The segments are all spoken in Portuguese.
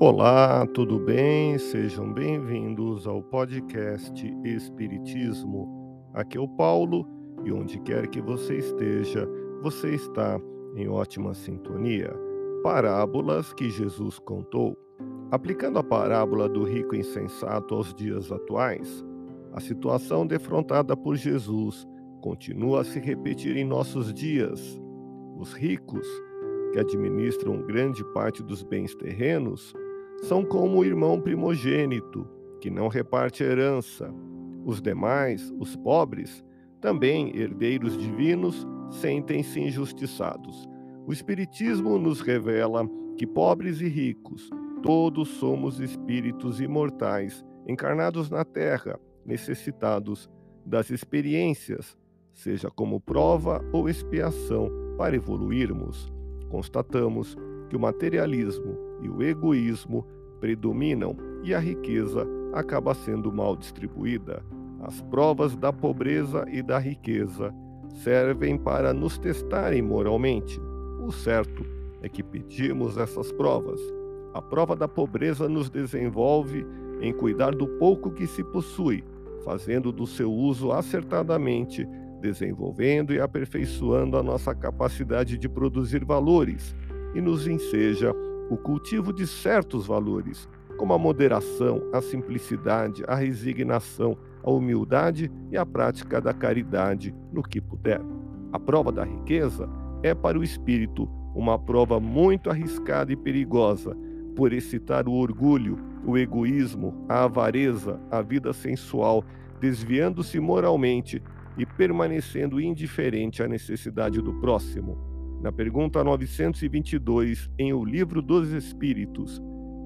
Olá, tudo bem? Sejam bem-vindos ao podcast Espiritismo. Aqui é o Paulo e onde quer que você esteja, você está em ótima sintonia. Parábolas que Jesus contou. Aplicando a parábola do rico insensato aos dias atuais, a situação defrontada por Jesus continua a se repetir em nossos dias. Os ricos, que administram grande parte dos bens terrenos, são como o irmão primogênito, que não reparte herança. Os demais, os pobres, também herdeiros divinos, sentem-se injustiçados. O Espiritismo nos revela que pobres e ricos, todos somos espíritos imortais, encarnados na Terra, necessitados das experiências, seja como prova ou expiação, para evoluirmos. Constatamos que o materialismo e o egoísmo predominam e a riqueza acaba sendo mal distribuída. As provas da pobreza e da riqueza servem para nos testarem moralmente. O certo é que pedimos essas provas. A prova da pobreza nos desenvolve em cuidar do pouco que se possui, fazendo do seu uso acertadamente, desenvolvendo e aperfeiçoando a nossa capacidade de produzir valores e nos enseja o cultivo de certos valores, como a moderação, a simplicidade, a resignação, a humildade e a prática da caridade no que puder. A prova da riqueza é para o espírito uma prova muito arriscada e perigosa, por excitar o orgulho, o egoísmo, a avareza, a vida sensual, desviando-se moralmente e permanecendo indiferente à necessidade do próximo. Na pergunta 922, em O Livro dos Espíritos,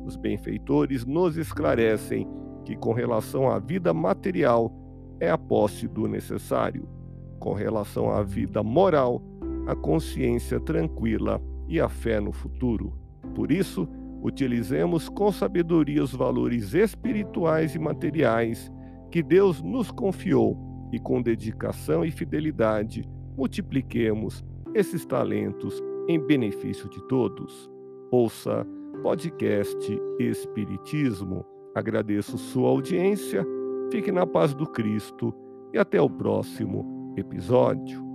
os benfeitores nos esclarecem que, com relação à vida material, é a posse do necessário. Com relação à vida moral, a consciência tranquila e a fé no futuro. Por isso, utilizemos com sabedoria os valores espirituais e materiais que Deus nos confiou e, com dedicação e fidelidade, multipliquemos esses talentos em benefício de todos. Ouça podcast Espiritismo. Agradeço sua audiência, fique na paz do Cristo e até o próximo episódio.